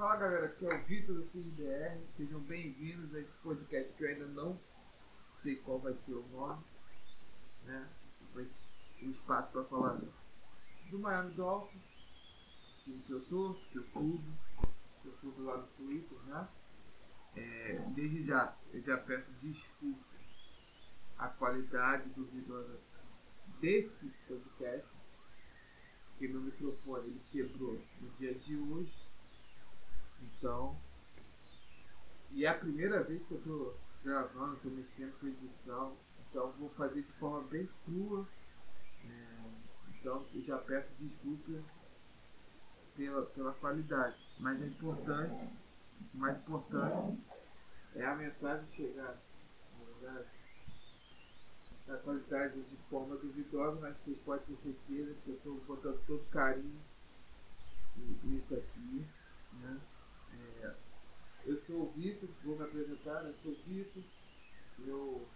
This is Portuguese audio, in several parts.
Fala galera, aqui é o Vitor do CIDR. Sejam bem-vindos a esse podcast que eu ainda não sei qual vai ser o nome. Né? Vai um espaço para falar do Miami Dolphins, time que eu torço, que eu cubro, que eu cubro lá no Twitter, né? É, desde já, eu já peço desculpas a qualidade duvidosa desse podcast, porque meu microfone ele quebrou no dia de hoje. Então, e é a primeira vez que eu tô gravando, tô mexendo com edição, então vou fazer de forma bem crua. É, então eu já peço desculpas pela, pela qualidade, mas é importante, o mais importante é a mensagem chegar, a qualidade de forma duvidosa, mas você pode ter certeza que eu estou botando todo carinho nisso aqui. Né? Eu sou o Vitor, vou me apresentar, eu sou o Vitor, meu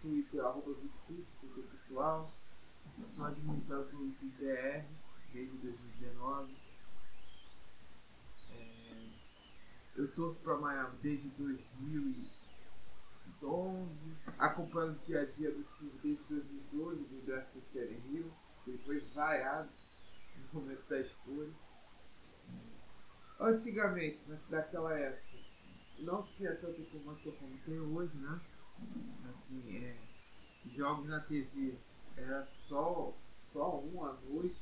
Twitter arroba Vitor Twitter pessoal, sou administrador do IDR desde 2019. É, eu torço para Miami desde 2000 2011, acompanhando o dia a dia do time desde 2012, do draft do Kevin Hill, ele foi vaiado no momento da escolha. Antigamente, naquela época, não tinha tanta informação como tem hoje, né? Assim, é, jogos na TV era só, só um à noite.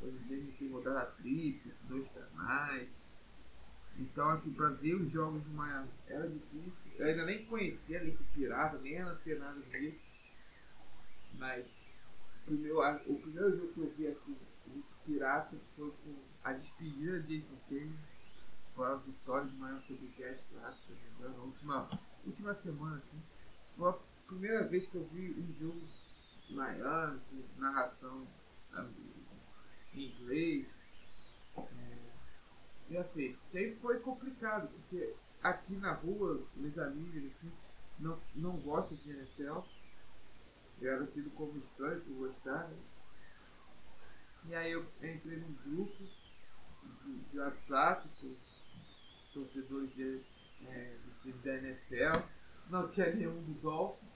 Hoje em dia a gente tem rodado a tripla, dois canais. Então, assim, pra ver os jogos de Miami era difícil. Eu ainda nem conhecia a Link Pirata, nem era nada disso. Mas o primeiro, o primeiro jogo que eu vi assim, Link Pirata foi com a despedida de Jason. A vitória de Miami Podcast lá, se não me última, última semana. Assim. Foi a primeira vez que eu vi um jogo Miami, com narração em inglês. É, e assim, sempre foi complicado, porque aqui na rua, meus amigos assim, não, não gostam de NFL. Eu era tido como estranho por gostar. Né? E aí eu entrei num grupo de, de WhatsApp torcedores de, é, do time da NFL. Não tinha nenhum do Dolphins.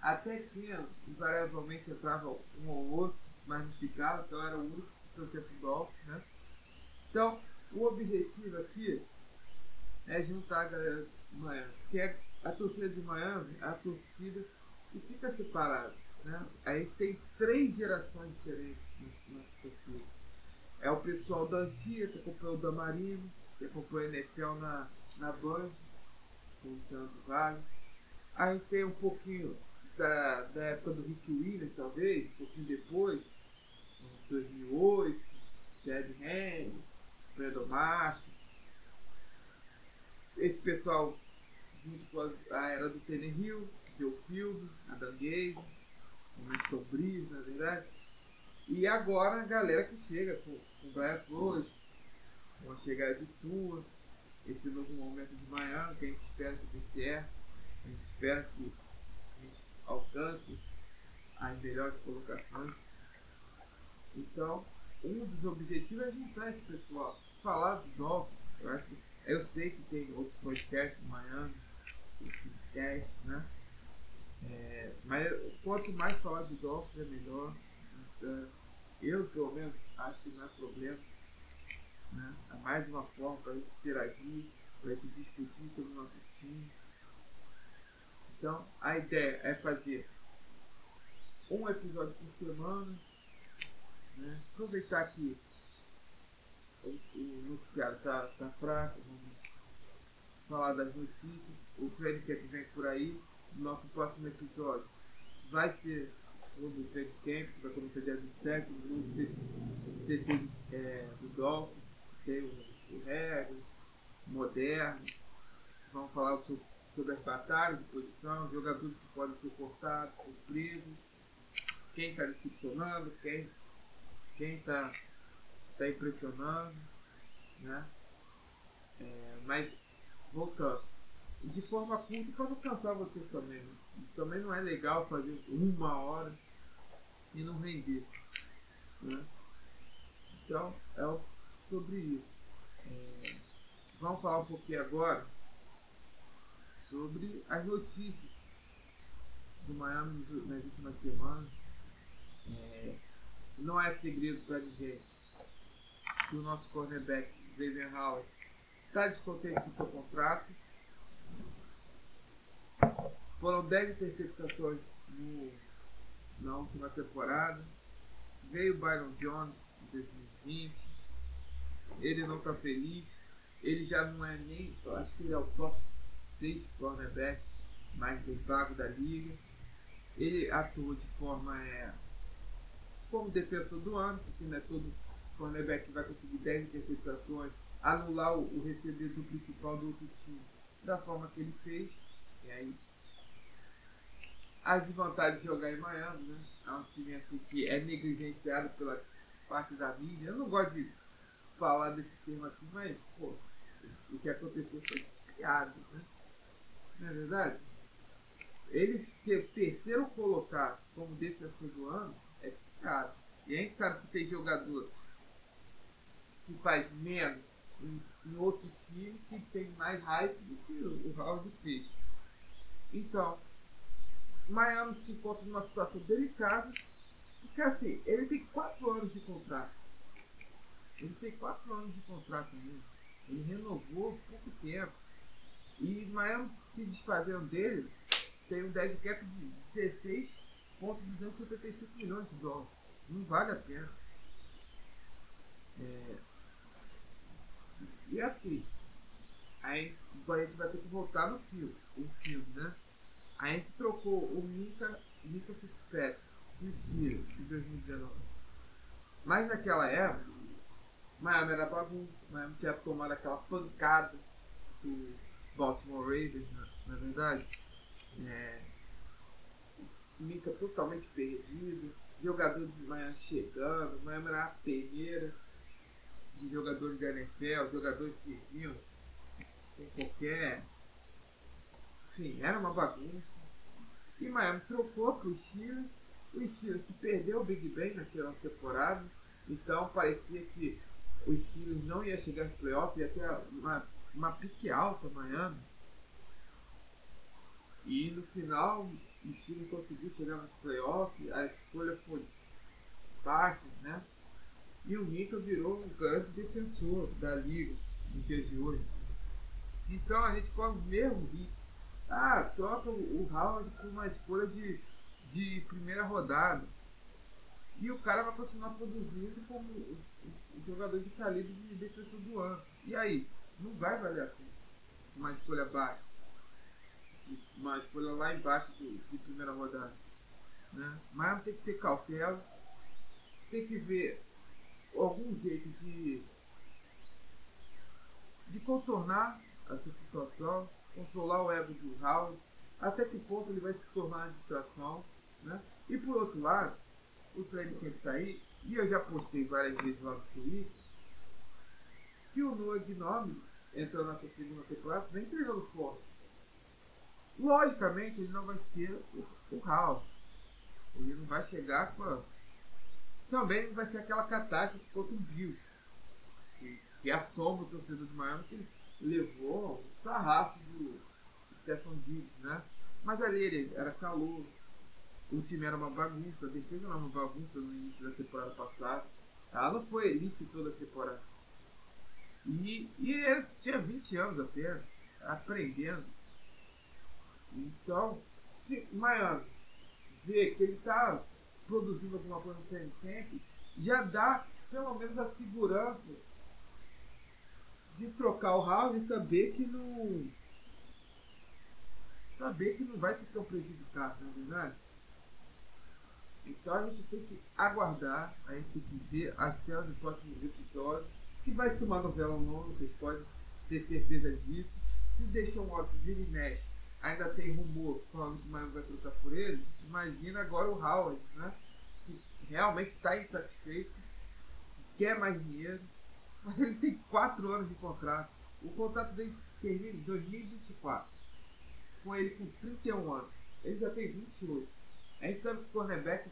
Até tinha, invariavelmente entrava um ou outro, mas não ficava, então era o único que torcia pro Dolphins, né? Então, o objetivo aqui é juntar a galera de Miami. Que é a torcida de Miami, a torcida que fica separada. Né? Aí tem três gerações diferentes nessa torcida. É o pessoal da antiga, que acompanhou o Damarino, que acompanhou a NFL na, na Band, com o do Vale. Aí tem um pouquinho da, da época do Rick Williams, talvez, um pouquinho depois, 2008, Chad Henry, Brandon Marshall. Esse pessoal, junto com a era do Hill, Joe Field, Adam Gaze, momentos sombrios, na verdade. E agora a galera que chega com, com o Brian Flores, com a chegada de Tua, esse novo momento de Miami, que a gente espera que dê certo, a gente espera que a gente alcance as melhores colocações. Então, um dos objetivos é juntar esse pessoal, falar dos Dolphins. Eu acho que eu sei que tem outros podcasts em Miami, podcast, né? É, mas quanto mais falar do Dolphins é melhor. Então, eu, pelo menos, acho que não é problema. Né? É mais uma forma para a gente interagir, para a gente discutir sobre o nosso time. Então, a ideia é fazer um episódio por semana né? Aproveitar que o, o noticiário está tá fraco, vamos falar das notícias. O training camp vem por aí. Nosso próximo episódio vai ser sobre o camp, que vai começar dia 27, no CT é, do Dolphins, tem o regras, moderno. Vamos falar sobre, sobre as batalhas de posição, jogadores que podem ser cortados, surpresas, quem está decepcionando, quem quem está tá impressionando, né? É, mas voltando, de forma curta para não cansar vocês também. Né? Também não é legal fazer uma hora e não render, né? Então é sobre isso. É, vamos falar um pouquinho agora sobre as notícias do Miami nas últimas semanas. É, não é segredo para ninguém que o nosso cornerback, Xavier Howard, está descontente com seu contrato. Foram 10 interceptações no, na última temporada. Veio o Byron Jones em 2020. Ele não está feliz. Ele já não é nem. Acho que ele é o top 6 cornerback mais bem pago da liga. Ele atua de forma é, como defensor do ano, porque não é todo cornerback que vai conseguir 10 interceptações, anular o, o recebedor principal do outro time da forma que ele fez. E aí as desvantagens de jogar em Miami, né? É um time assim que é negligenciado pela parte da mídia. Eu não gosto de falar desse termo assim, mas pô, o que aconteceu foi criado, né? Não é verdade? Ele ser terceiro colocado como defensor do ano é criado. E a gente sabe que tem jogador que faz menos em, em outros times que tem mais hype do que o, o Howard fez. Então, Miami se encontra numa situação delicada, porque assim, ele tem 4 anos de contrato. Ele tem 4 anos de contrato ainda. Ele renovou pouco tempo. E Miami se desfazendo dele, tem um dead cap de 16,275 milhões de dólares. Não vale a pena. É... E assim, aí a gente vai ter que voltar no filme, o filme, né? A gente trocou o Mika, Mika Fitzpatrick e o Ciro em 2019. Mas naquela época, Miami era bagunça, Miami tinha tomado aquela pancada do Baltimore Ravens, na, na verdade. É, Mika totalmente perdido, jogador de Miami chegando, Miami era a peneira de jogadores da NFL, jogadores que vinham sem qualquer. Enfim, era uma bagunça. E Miami trocou para o Steelers, o Steelers que perdeu o Big Ben naquela temporada, então parecia que o Steelers não ia chegar no playoff, ia ter uma, uma pique alta Miami. E no final o Steelers conseguiu chegar nos playoffs, a escolha foi baixa, né? E o Mika virou um grande defensor da liga no dia de hoje. Então a gente corre o mesmo risco. Ah, troca o Howard com uma escolha de, de primeira rodada. E o cara vai continuar produzindo como o, o jogador de calibre de defensor do ano. E aí? Não vai valer a pena. Uma escolha baixa. Uma escolha lá embaixo de, de primeira rodada. Né? Mas tem que ter cautela. Tem que ver algum jeito de, de contornar essa situação, controlar o ego do Howard, até que ponto ele vai se tornar uma distração. Né? E por outro lado, o training camp está aí, e eu já postei várias vezes lá no Twitter, que o Noah Gnome entrou nessa segunda temporada vem treinando forte. Logicamente, ele não vai ser o, Howard. Ele não vai chegar com a também vai ser aquela catástrofe contra o Bill, que, que assombra o torcedor de Miami, que levou o sarrafo do Stefan Diggs, né? Mas ali ele era calor, o time era uma bagunça, a defesa era uma bagunça no início da temporada passada. Ela não foi elite toda a temporada. E, e tinha 20 anos apenas, aprendendo. Então, se Miami vê que ele está produzindo alguma coisa no camp, já dá pelo menos a segurança de trocar o House e saber que não. Saber que não vai tão prejudicado, não é verdade? Então a gente tem que aguardar, a gente tem que ver as cenas dos próximos episódios, que vai ser uma novela longa, vocês podem ter certeza disso. Se deixam Watson vira e mexe ainda tem rumor falando que o Miami vai trocar por ele, imagina agora o Howard, né? Que realmente está insatisfeito, quer mais dinheiro, mas ele tem 4 anos de contrato. O contrato dele termina em 2024, com ele com 31 anos. Ele já tem 28. A gente sabe que o cornerback,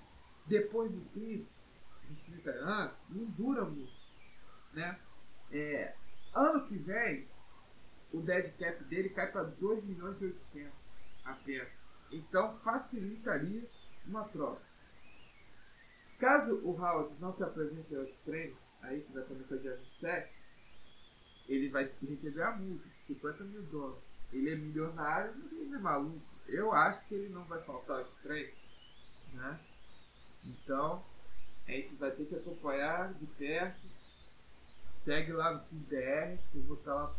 depois do 30, dos 30 anos, não dura muito. Né? É, ano que vem, dead cap dele cai para 2 milhões e 800 apenas. Então facilitaria uma troca. Caso o Howard não se apresente aos treinos, aí que vai começar dia 27, ele vai receber a multa de 50 mil dólares. Ele é milionário, mas ele é maluco. Eu acho que ele não vai faltar aos treinos. Né? Então, a gente vai ter que acompanhar de perto. Segue lá no TDR, que eu vou estar lá,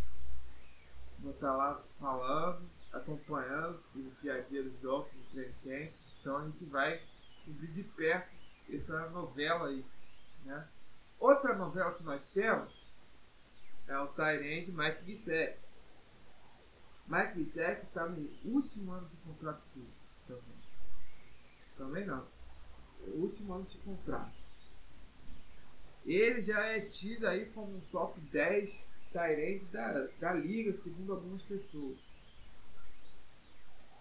vou estar lá falando, acompanhando o dia a dia dos Dolphins no treino camp. Então a gente vai cobrir de perto essa novela aí. Né? Outra novela que nós temos é o Tyrande Mike Bissek. Mike Bissek está no último ano de contrato também. Também não. O último ano de contrato. Ele já é tido aí como um top 10 Tyrande da, da liga, segundo algumas pessoas.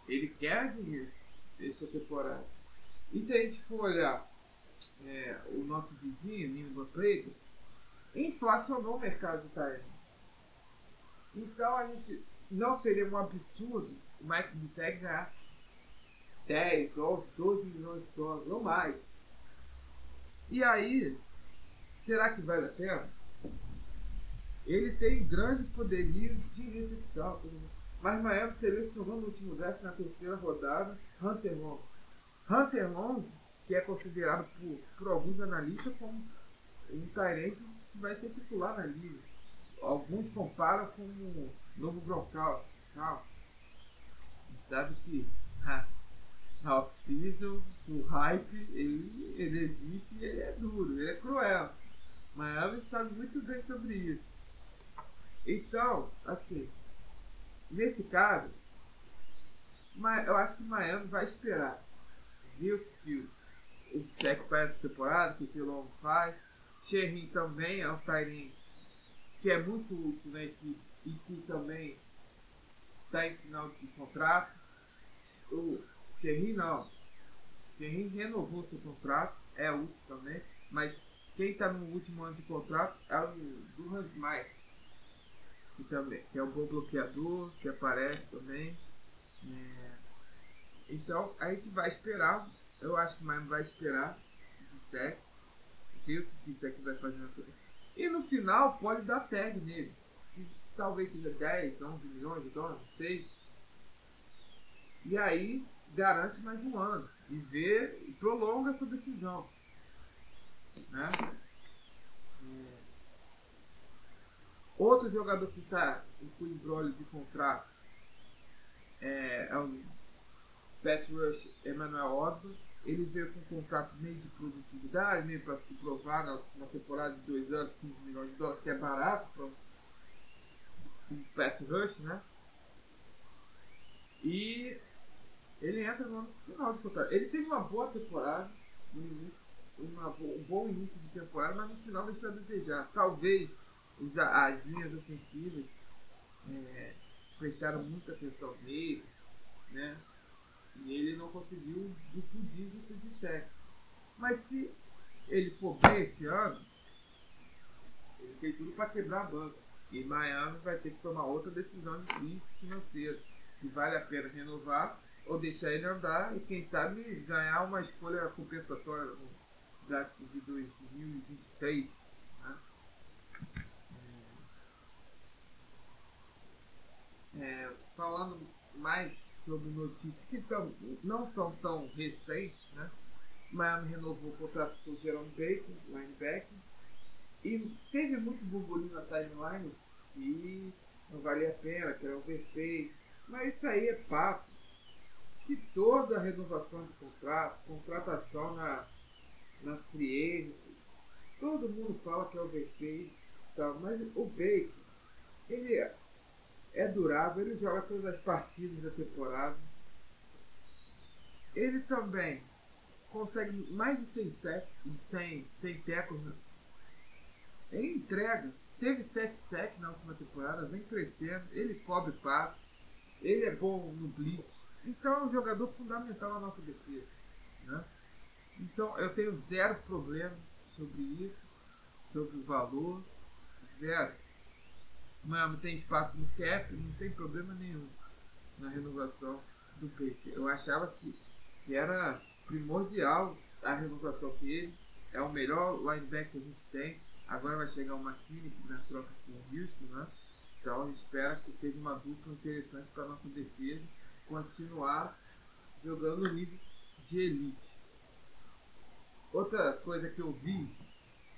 Ele quer dinheiro essa temporada. E se a gente for olhar é, o nosso vizinho, Nino Preta, inflacionou o mercado de Tyrande. Então a gente não seria um absurdo o Mike Bissek ganhar 10, 11, 12 milhões de dólares ou mais. E aí, será que vale a pena? Ele tem grande poderio de recepção. Mas Miami selecionou no último draft na terceira rodada Hunter Long. Hunter Long, que é considerado por, por alguns analistas como um Tyrese que vai ser titular na liga. Alguns comparam com o novo Gronkowski. Sabe que off-season, o hype, ele, ele existe e ele é duro, ele é cruel. Miami sabe muito bem sobre isso. Então, assim, nesse caso, eu acho que Miami vai esperar. Viu que o Sec faz essa temporada, que o Pilon faz. Sherry também é um Tyrene que é muito útil na equipe e que também está em final de contrato. O Sherry não. Sherry renovou seu contrato, é útil também, mas quem está no último ano de contrato é o Durham Smith, que, também, que é um bom bloqueador, que aparece também. É, então a gente vai esperar, eu acho que o Miami vai esperar de sec, o que o sec vai fazer nessa. E no final pode dar tag nele, que talvez seja 10, 11 milhões de dólares, não sei. E aí garante mais um ano e vê e prolonga essa decisão. Né? Outro jogador que está com embrolho de contrato é, é o Pass Rush Emmanuel Osborne. Ele veio com um contrato meio de produtividade, meio para se provar na, na, temporada de dois anos, 15 milhões de dólares, que é barato para um Pass Rush, né? E ele entra no final de contrato. Ele teve uma boa temporada no início, uma, um bom início de temporada, mas no final deixou a desejar. Talvez os, as linhas ofensivas é, prestaram muita atenção nele, né? E ele não conseguiu difundir isso de certo. Mas se ele for bem esse ano, ele tem tudo para quebrar a banca. E Miami vai ter que tomar outra decisão de crise financeira. Se vale a pena renovar ou deixar ele andar e quem sabe ganhar uma escolha compensatória no draft de 2023. Né? É, é, falando mais sobre notícias que tão, não são tão recentes, né? Miami renovou o contrato com o Jerome Baker, linebacker, e teve muito burburinho na timeline que não valia a pena, que era overpay, mas isso aí é papo que toda renovação de contrato, contratação na, na free agency, todo mundo fala que é overpay, tal, mas o Baker, ele é, é durável, ele joga todas as partidas da temporada. Ele também consegue mais de 100 sacks, 100, 100 tackles. Né? Ele entrega, teve 7 sacks na última temporada, vem crescendo, ele cobre passe, ele é bom no blitz, então é um jogador fundamental na nossa defesa. Né? Então eu tenho zero problema sobre isso, sobre o valor, zero. Miami tem espaço no cap, não tem problema nenhum na renovação do Baker. Eu achava que, que era primordial a renovação dele. É o melhor linebacker que a gente tem. Agora vai chegar o McKinney na troca com o Houston, né? Então espera que seja uma dupla interessante para a nossa defesa continuar jogando no nível de elite. Outra coisa que eu vi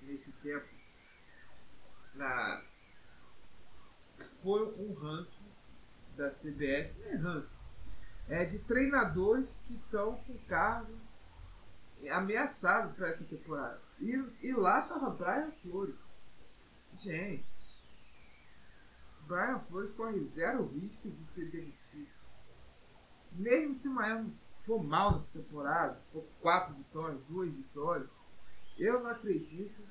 nesse tempo na foi um ranking da CBS, não é ranking, é de treinadores que estão com cargo ameaçados para essa temporada. E, e lá tava Brian Flores. Gente, Brian Flores corre zero risco de ser demitido. Mesmo se o Miami for mal nessa temporada, for quatro vitórias, duas vitórias, eu não acredito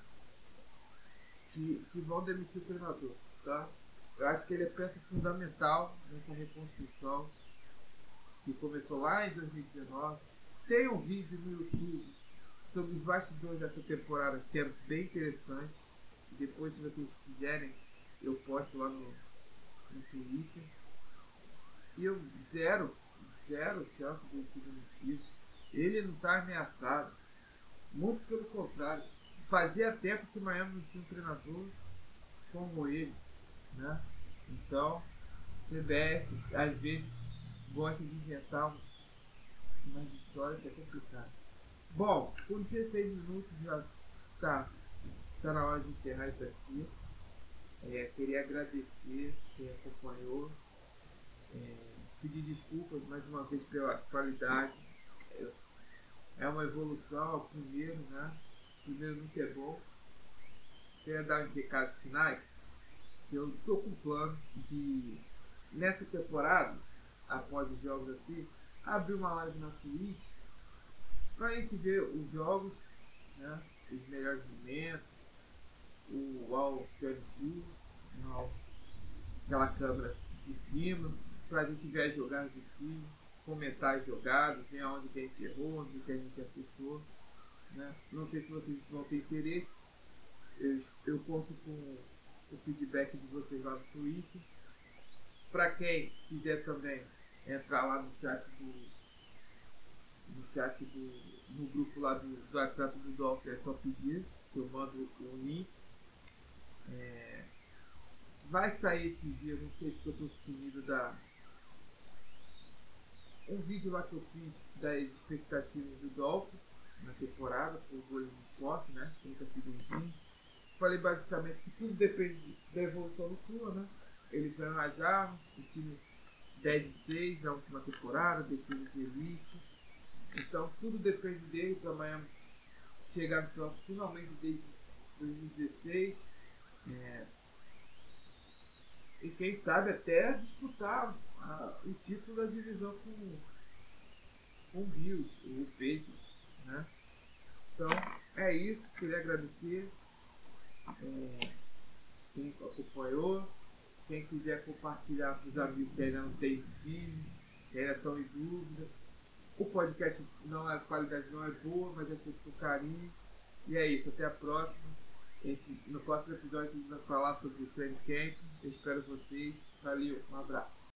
que, que vão demitir o treinador, tá? Eu acho que ele é peça fundamental nessa reconstrução que começou lá em 2019. Tem um vídeo no YouTube sobre os bastidores dessa temporada que é bem interessante. Depois, se vocês quiserem, eu posto lá no, no Twitter. E eu zero, zero chance de demitido. Ele não está ameaçado. Muito pelo contrário. Fazia tempo que o Miami não tinha um treinador como ele. Né? Então, CBS às vezes gosta de inventar umas histórias que é complicado. Bom, com 16 minutos já está tá na hora de encerrar isso aqui. É, queria agradecer quem acompanhou. É, pedir desculpas mais uma vez pela qualidade. É, é uma evolução ao primeiro, né? O primeiro nunca é bom. Queria dar uns recados finais. Eu tô com plano de, nessa temporada, após os jogos assim, abrir uma live na Twitch pra gente ver os jogos, né? Os melhores momentos, o 22, aquela câmera de cima, pra gente ver as jogadas do time, comentar as jogadas, ver aonde que a gente errou, onde que a gente acertou. Né? Não sei se vocês vão ter interesse. Eu, eu conto com o feedback de vocês lá no Twitter. Para quem quiser também entrar lá no chat do. No chat do. No grupo lá do, do WhatsApp do Dolphin é só pedir, que eu mando o link. É, vai sair esse dia, não sei se eu tô sumido da. Um vídeo lá que eu fiz das expectativas do Dolphin na temporada, por gols de esporte, né? 30 segundinhos. Falei basicamente que tudo depende da evolução do Tua, né? Ele ganhou as armas, o time 10 de 6 na última temporada, defesa de elite. Então tudo depende dele para Miami chegar no playoff finalmente desde 2016. É, e quem sabe até disputar a, o título da divisão com, com o Bills, o Patriots. Né? Então é isso, queria agradecer é, quem acompanhou, quem quiser compartilhar com os amigos que ainda não tem time, que ainda estão em dúvida. O podcast não a qualidade não é boa, mas é feito com carinho. E é isso, até a próxima. Gente, no próximo episódio a gente vai falar sobre o Training Camp. Eu espero vocês. Valeu, um abraço.